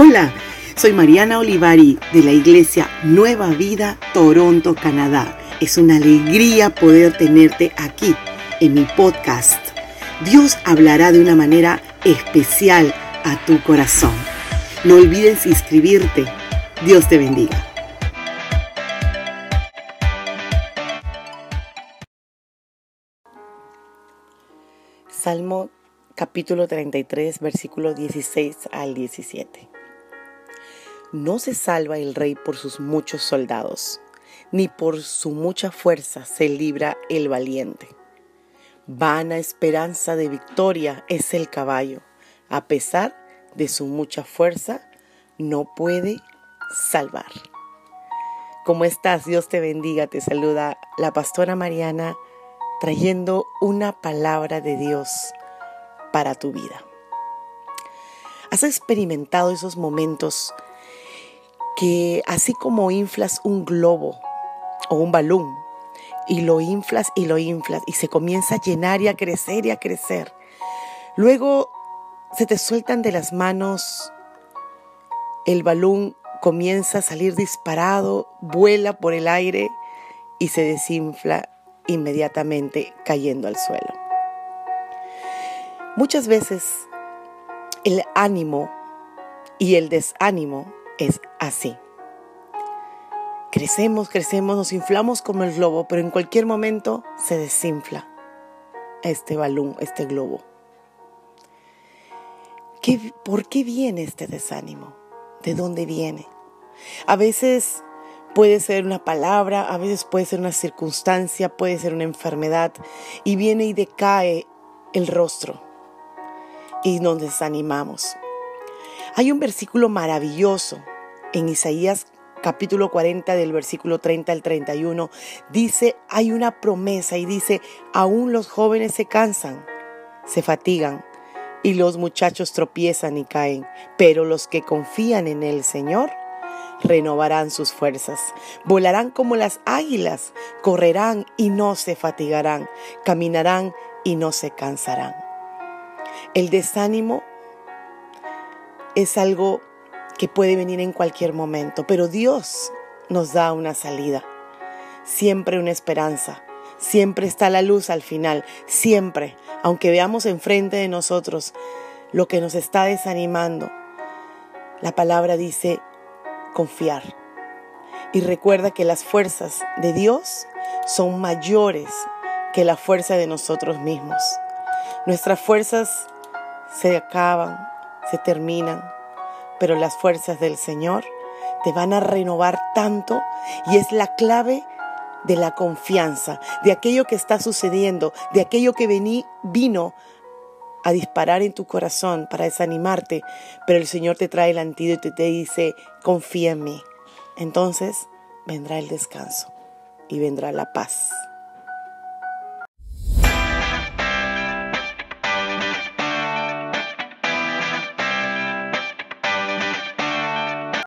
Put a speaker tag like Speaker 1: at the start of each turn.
Speaker 1: Hola, soy Mariana Olivari de la Iglesia Nueva Vida, Toronto, Canadá. Es una alegría poder tenerte aquí en mi podcast. Dios hablará de una manera especial a tu corazón. No olvides inscribirte. Dios te bendiga. Salmo capítulo 33, versículo 16 al 17. No se salva el rey por sus muchos soldados, ni por su mucha fuerza se libra el valiente. Vana esperanza de victoria es el caballo, a pesar de su mucha fuerza, no puede salvar. ¿Cómo estás? Dios te bendiga. Te saluda la pastora Mariana trayendo una palabra de Dios para tu vida. ¿Has experimentado esos momentos que así como inflas un globo o un balón y lo inflas y lo inflas y se comienza a llenar y a crecer y a crecer, luego se te sueltan de las manos, el balón comienza a salir disparado, vuela por el aire y se desinfla inmediatamente cayendo al suelo. Muchas veces el ánimo y el desánimo es así. Crecemos, crecemos, nos inflamos como el globo, pero en cualquier momento se desinfla este balón, este globo. ¿Qué, ¿Por qué viene este desánimo? ¿De dónde viene? A veces puede ser una palabra, a veces puede ser una circunstancia, puede ser una enfermedad y viene y decae el rostro y nos desanimamos. Hay un versículo maravilloso en Isaías capítulo 40 del versículo 30 al 31. Dice, hay una promesa y dice, aún los jóvenes se cansan, se fatigan y los muchachos tropiezan y caen, pero los que confían en el Señor renovarán sus fuerzas, volarán como las águilas, correrán y no se fatigarán, caminarán y no se cansarán. El desánimo es algo que puede venir en cualquier momento, pero Dios nos da una salida, siempre una esperanza, siempre está la luz al final, siempre, aunque veamos enfrente de nosotros lo que nos está desanimando. La palabra dice confiar. Y recuerda que las fuerzas de Dios son mayores que la fuerza de nosotros mismos. Nuestras fuerzas se acaban, se terminan, pero las fuerzas del Señor te van a renovar tanto y es la clave de la confianza, de aquello que está sucediendo, de aquello que vení, vino a disparar en tu corazón para desanimarte, pero el Señor te trae el antídoto y te dice, confía en mí. Entonces vendrá el descanso y vendrá la paz.